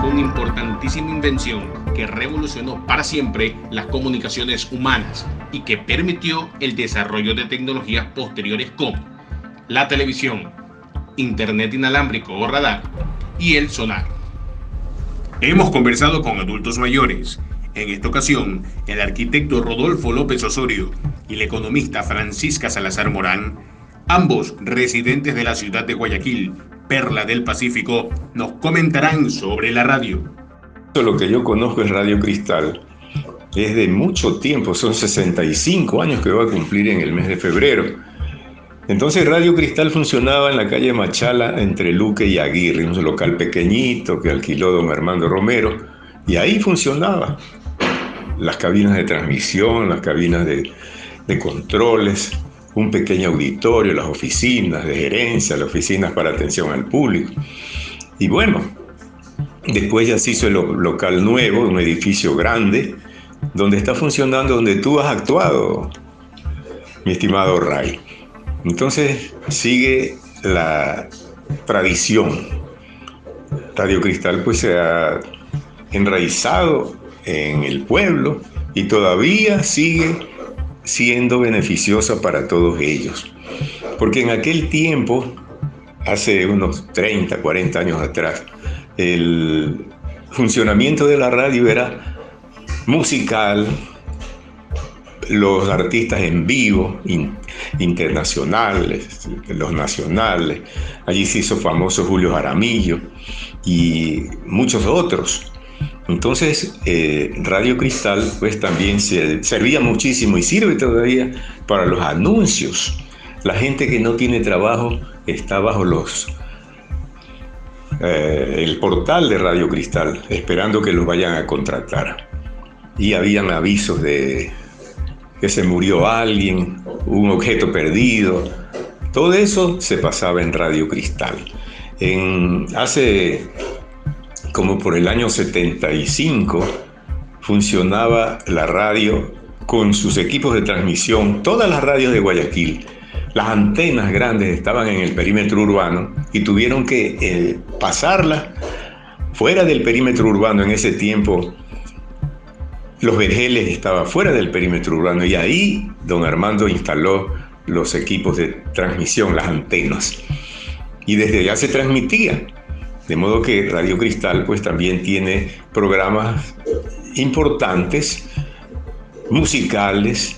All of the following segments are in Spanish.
fue una importantísima invención que revolucionó para siempre las comunicaciones humanas y que permitió el desarrollo de tecnologías posteriores como la televisión, internet inalámbrico o radar y el sonar. Hemos conversado con adultos mayores. En esta ocasión, el arquitecto Rodolfo López Osorio y la economista Francisca Salazar Morán, ambos residentes de la ciudad de Guayaquil, Perla del Pacífico, nos comentarán sobre la radio. Lo que yo conozco es Radio Cristal. Es de mucho tiempo, son 65 años que va a cumplir en el mes de febrero. Entonces Radio Cristal funcionaba en la calle Machala entre Luque y Aguirre, un local pequeñito que alquiló don Armando Romero, y ahí funcionaba. Las cabinas de transmisión, las cabinas de, de controles, un pequeño auditorio, las oficinas de gerencia, las oficinas para atención al público. Y bueno, después ya se hizo el local nuevo, un edificio grande, donde está funcionando, donde tú has actuado, mi estimado Ray. Entonces sigue la tradición. Radio Cristal pues se ha enraizado en el pueblo y todavía sigue siendo beneficiosa para todos ellos. Porque en aquel tiempo, hace unos 30, 40 años atrás, el funcionamiento de la radio era musical, los artistas en vivo, internacionales, los nacionales. Allí se hizo famoso Julio Jaramillo y muchos otros. Entonces, eh, Radio Cristal pues también servía muchísimo y sirve todavía para los anuncios. La gente que no tiene trabajo está bajo los eh, el portal de Radio Cristal esperando que los vayan a contratar. Y habían avisos de que se murió alguien, un objeto perdido. Todo eso se pasaba en Radio Cristal. En, hace como por el año 75, funcionaba la radio con sus equipos de transmisión, todas las radios de Guayaquil. Las antenas grandes estaban en el perímetro urbano y tuvieron que eh, pasarlas fuera del perímetro urbano en ese tiempo. Los vergeles estaban fuera del perímetro urbano y ahí don Armando instaló los equipos de transmisión, las antenas. Y desde allá se transmitía. De modo que Radio Cristal pues también tiene programas importantes, musicales,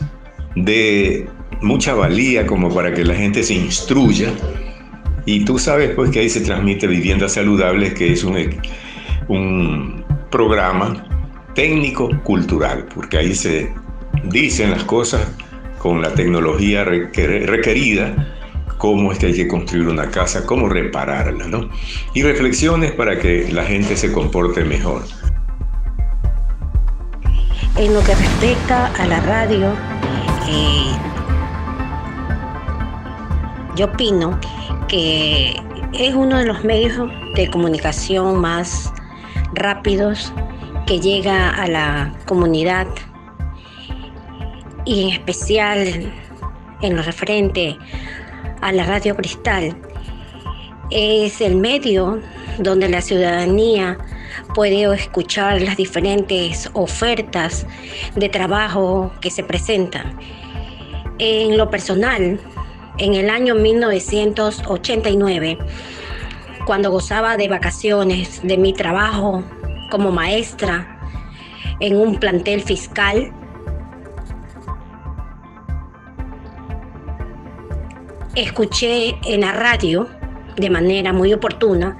de mucha valía como para que la gente se instruya. Y tú sabes pues que ahí se transmite Viviendas Saludables, que es un, un programa técnico-cultural, porque ahí se dicen las cosas con la tecnología requerida cómo es que hay que construir una casa, cómo repararla, ¿no? Y reflexiones para que la gente se comporte mejor. En lo que respecta a la radio, eh, yo opino que es uno de los medios de comunicación más rápidos que llega a la comunidad y en especial en lo referente a la radio cristal. Es el medio donde la ciudadanía puede escuchar las diferentes ofertas de trabajo que se presentan. En lo personal, en el año 1989, cuando gozaba de vacaciones de mi trabajo como maestra en un plantel fiscal, escuché en la radio, de manera muy oportuna,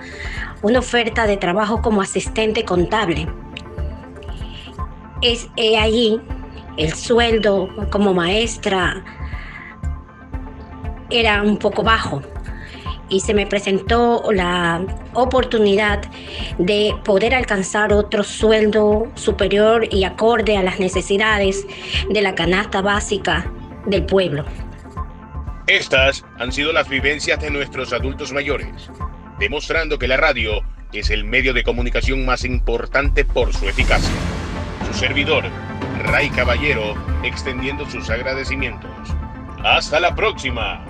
una oferta de trabajo como asistente contable. Es allí el sueldo como maestra era un poco bajo y se me presentó la oportunidad de poder alcanzar otro sueldo superior y acorde a las necesidades de la canasta básica del pueblo. Estas han sido las vivencias de nuestros adultos mayores, demostrando que la radio es el medio de comunicación más importante por su eficacia. Su servidor, Ray Caballero, extendiendo sus agradecimientos. Hasta la próxima.